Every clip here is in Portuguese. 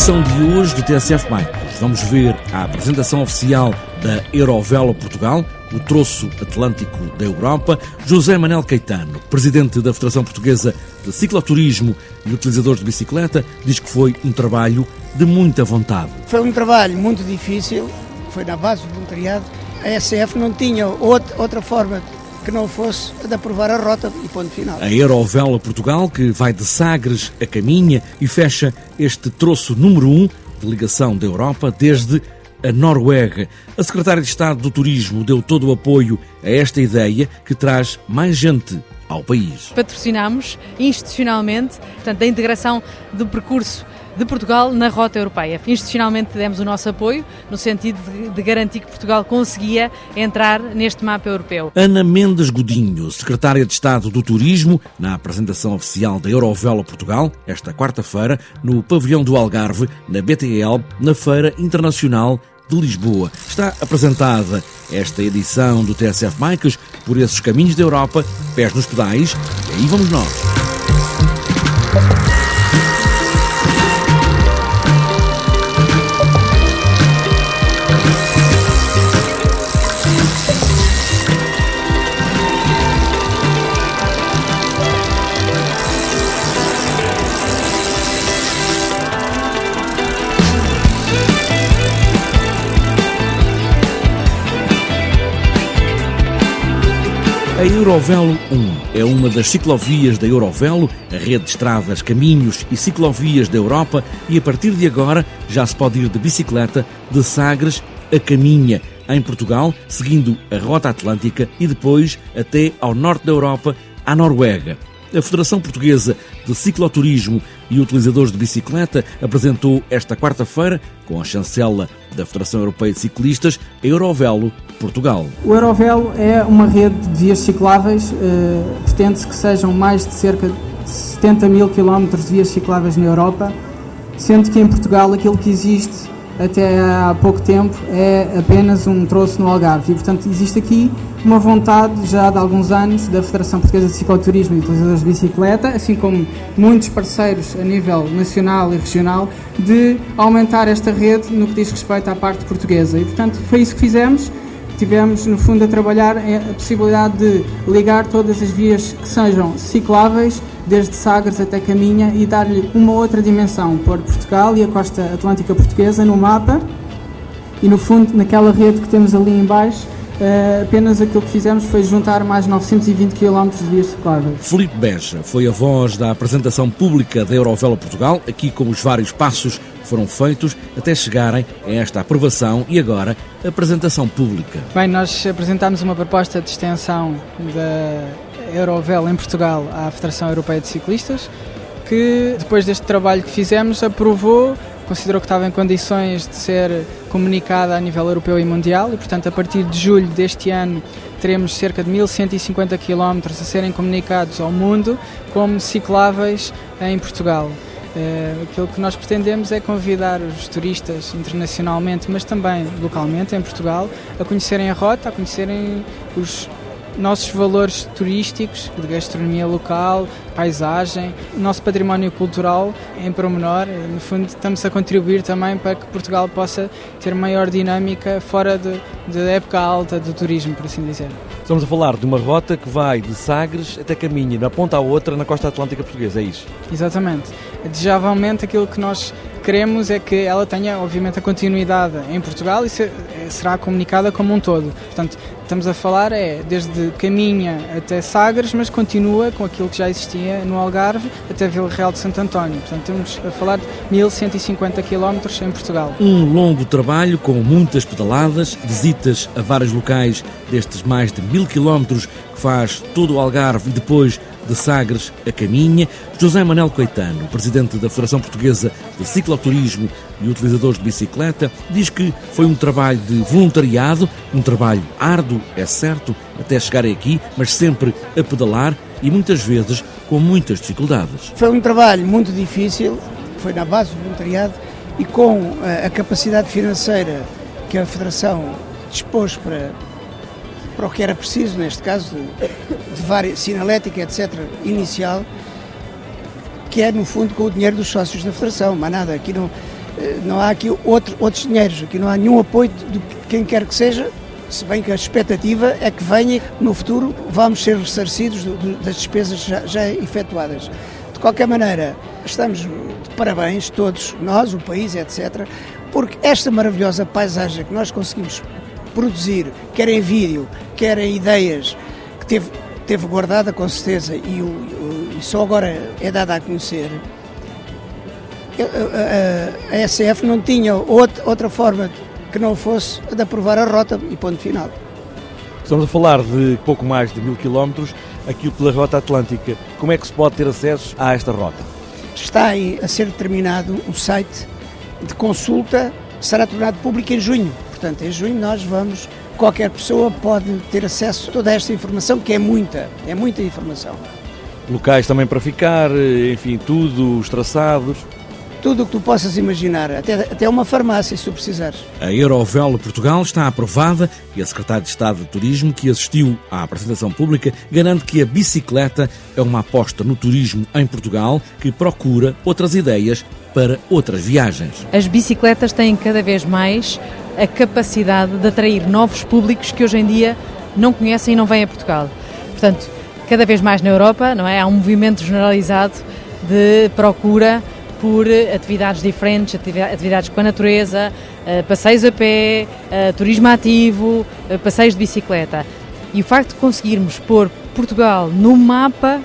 edição de hoje do TSF Bikes, vamos ver a apresentação oficial da Eurovelo Portugal, o troço atlântico da Europa. José Manel Caetano, presidente da Federação Portuguesa de Cicloturismo e utilizadores de bicicleta, diz que foi um trabalho de muita vontade. Foi um trabalho muito difícil, foi na base do voluntariado. A SF não tinha outra forma que não fosse de aprovar a rota e ponto final. A Eurovela Portugal, que vai de Sagres a Caminha e fecha este troço número 1 um de ligação da Europa desde a Noruega. A Secretária de Estado do Turismo deu todo o apoio a esta ideia que traz mais gente ao país. Patrocinamos institucionalmente, portanto, a integração do percurso de Portugal na rota europeia. Institucionalmente demos o nosso apoio no sentido de, garantir que Portugal conseguia entrar neste mapa europeu. Ana Mendes Godinho, secretária de Estado do Turismo, na apresentação oficial da Eurovelo Portugal, esta quarta-feira, no pavilhão do Algarve, na BTL, na Feira Internacional de Lisboa. Está apresentada esta edição do TSF Bikes por esses caminhos da Europa, pés nos pedais, e aí vamos nós. A Eurovelo 1 é uma das ciclovias da Eurovelo, a rede de estradas, caminhos e ciclovias da Europa, e a partir de agora já se pode ir de bicicleta de Sagres a Caminha, em Portugal, seguindo a Rota Atlântica e depois até ao norte da Europa, à Noruega. A Federação Portuguesa de Cicloturismo e Utilizadores de Bicicleta apresentou esta quarta-feira, com a chancela da Federação Europeia de Ciclistas, a Eurovelo Portugal. O Eurovelo é uma rede de vias cicláveis, eh, pretende-se que sejam mais de cerca de 70 mil quilómetros de vias cicláveis na Europa, sendo que em Portugal aquilo que existe até há pouco tempo é apenas um troço no Algarve. E, portanto, existe aqui uma vontade já de alguns anos da Federação Portuguesa de Cicloturismo e Utilizadores de Bicicleta, assim como muitos parceiros a nível nacional e regional, de aumentar esta rede no que diz respeito à parte portuguesa. E, portanto, foi isso que fizemos tivemos, no fundo, a trabalhar a possibilidade de ligar todas as vias que sejam cicláveis, desde Sagres até Caminha, e dar-lhe uma outra dimensão, pôr Portugal e a costa atlântica portuguesa no mapa, e no fundo, naquela rede que temos ali embaixo, Uh, apenas aquilo que fizemos foi juntar mais 920 km de vias cicláveis. Felipe Beja foi a voz da apresentação pública da Eurovela Portugal, aqui com os vários passos que foram feitos até chegarem a esta aprovação e agora a apresentação pública. Bem, nós apresentámos uma proposta de extensão da Eurovela em Portugal à Federação Europeia de Ciclistas, que depois deste trabalho que fizemos aprovou considerou que estava em condições de ser comunicada a nível europeu e mundial e, portanto, a partir de julho deste ano teremos cerca de 1150 km a serem comunicados ao mundo como cicláveis em Portugal. Uh, aquilo que nós pretendemos é convidar os turistas internacionalmente, mas também localmente em Portugal, a conhecerem a rota, a conhecerem os nossos valores turísticos, de gastronomia local, paisagem, nosso património cultural em promenor. No fundo, estamos a contribuir também para que Portugal possa ter maior dinâmica fora da época alta do turismo, por assim dizer. Estamos a falar de uma rota que vai de Sagres até Caminha, na ponta à outra, na costa atlântica portuguesa, é isso? Exatamente. Desejavelmente, aquilo que nós queremos é que ela tenha, obviamente, a continuidade em Portugal e será comunicada como um todo. Portanto, estamos a falar é desde Caminha até Sagres, mas continua com aquilo que já existia no Algarve até Vila Real de Santo António. Portanto, estamos a falar de 1150 km em Portugal. Um longo trabalho com muitas pedaladas, visitas a vários locais destes mais de mil quilómetros que faz todo o Algarve e depois de Sagres a Caminha. José Manuel Coitano, presidente da Federação Portuguesa de Cicloturismo e utilizadores de bicicleta, diz que foi um trabalho de voluntariado, um trabalho árduo, é certo, até chegarem aqui, mas sempre a pedalar e muitas vezes com muitas dificuldades. Foi um trabalho muito difícil, foi na base do voluntariado e com eh, a capacidade financeira que a Federação dispôs para para o que era preciso, neste caso, de, de várias, sinalética, etc., inicial, que é, no fundo, com o dinheiro dos sócios da Federação, mas nada, aqui não, eh, não há aqui outro, outros dinheiros, aqui não há nenhum apoio de quem quer que seja, se bem que a expectativa é que venha no futuro vamos ser ressarcidos das despesas já, já efetuadas. De qualquer maneira, estamos de parabéns todos, nós, o país, etc., porque esta maravilhosa paisagem que nós conseguimos produzir, quer em vídeo, quer em ideias, que teve, teve guardada com certeza e, o, e só agora é dada a conhecer, a, a, a SF não tinha outra, outra forma que não fosse de aprovar a rota e ponto final. Estamos a falar de pouco mais de mil quilómetros aqui pela Rota Atlântica. Como é que se pode ter acesso a esta rota? Está a ser determinado o site de consulta, será tornado público em junho. Portanto, em junho nós vamos, qualquer pessoa pode ter acesso a toda esta informação, que é muita, é muita informação. Locais também para ficar, enfim, tudo, os traçados tudo o que tu possas imaginar, até, até uma farmácia, se tu precisares. A Eurovelo Portugal está aprovada e a Secretária de Estado de Turismo, que assistiu à apresentação pública, garante que a bicicleta é uma aposta no turismo em Portugal que procura outras ideias para outras viagens. As bicicletas têm cada vez mais a capacidade de atrair novos públicos que hoje em dia não conhecem e não vêm a Portugal. Portanto, cada vez mais na Europa, não é? Há um movimento generalizado de procura por atividades diferentes, atividades com a natureza, eh, passeios a pé, eh, turismo ativo, eh, passeios de bicicleta. E o facto de conseguirmos pôr Portugal no mapa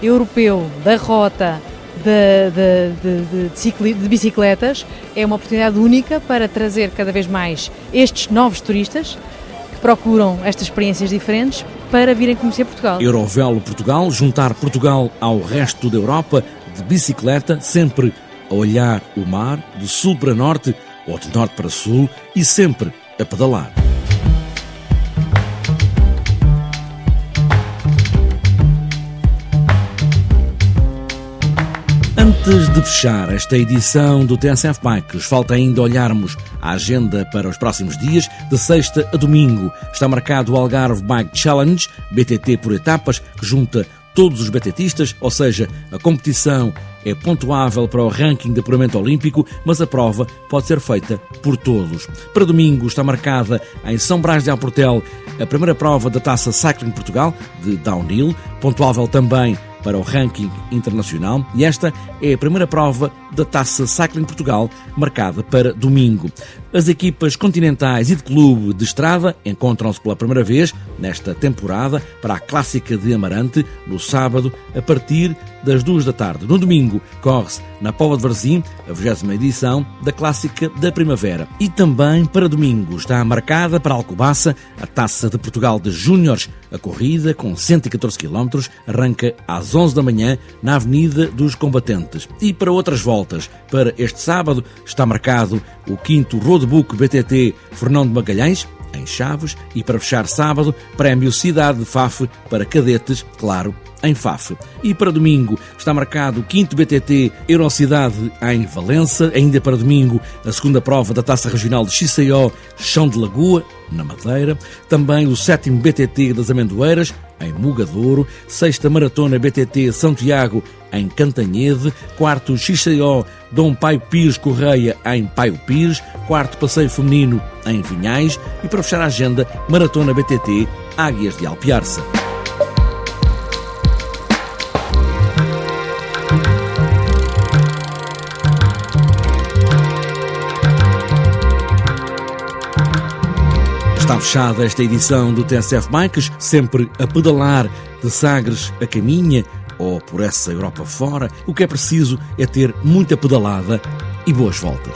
europeu da rota de, de, de, bicicletas é uma oportunidade única para trazer cada vez mais estes novos turistas que procuram estas experiências diferentes para virem conhecer Portugal. Eurovelo Portugal, juntar Portugal ao resto da Europa de bicicleta, sempre a olhar o mar de sul para norte ou de norte para sul e sempre a pedalar. Antes de fechar esta edição do TSF Bikes, falta ainda olharmos a agenda para os próximos dias. De sexta a domingo está marcado o Algarve Bike Challenge, BTT por etapas, que junta todos os betetistas, ou seja, a competição é pontuável para o ranking de apuramento olímpico, mas a prova pode ser feita por todos. Para domingo está marcada em São Brás de Alportel a primeira prova da Taça Cycling Portugal, de downhill, pontuável também para o ranking internacional. E esta é a primeira prova da Taça Cycling Portugal, marcada para domingo. As equipas continentais e de clube de estrada encontram-se pela primeira vez nesta temporada para a Clássica de Amarante, no sábado, a partir das duas da tarde. No domingo, corre-se na Pova de Varzim, a 20 edição da Clássica da Primavera. E também para domingo está marcada para Alcobaça a Taça de Portugal de Júniores. A corrida, com 114 km, arranca às 11 da manhã na Avenida dos Combatentes. E para outras voltas, para este sábado, está marcado o quinto Roadbook BTT Fernão de Magalhães, em Chaves, e para fechar sábado, Prémio Cidade de Faf para cadetes, claro, em Faf. E para domingo está marcado o 5 BTT Eurocidade em Valença. Ainda para domingo, a segunda prova da Taça Regional de XCO Chão de Lagoa, na Madeira. Também o sétimo BTT das Amendoeiras, em Mugadouro. Sexta Maratona BTT São Tiago, em Cantanhede. Quarto XCO Dom Paio Pires Correia, em Paio Pires. Quarto Passeio Feminino, em Vinhais. E para fechar a agenda, Maratona BTT Águias de Alpiarça. Fechada esta edição do TSF Bikes, sempre a pedalar de Sagres a caminha ou por essa Europa fora. O que é preciso é ter muita pedalada e boas voltas.